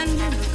Send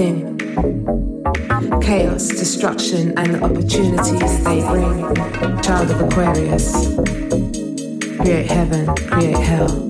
within. Chaos, destruction, and the opportunities they bring. Child of Aquarius. Create heaven, create hell.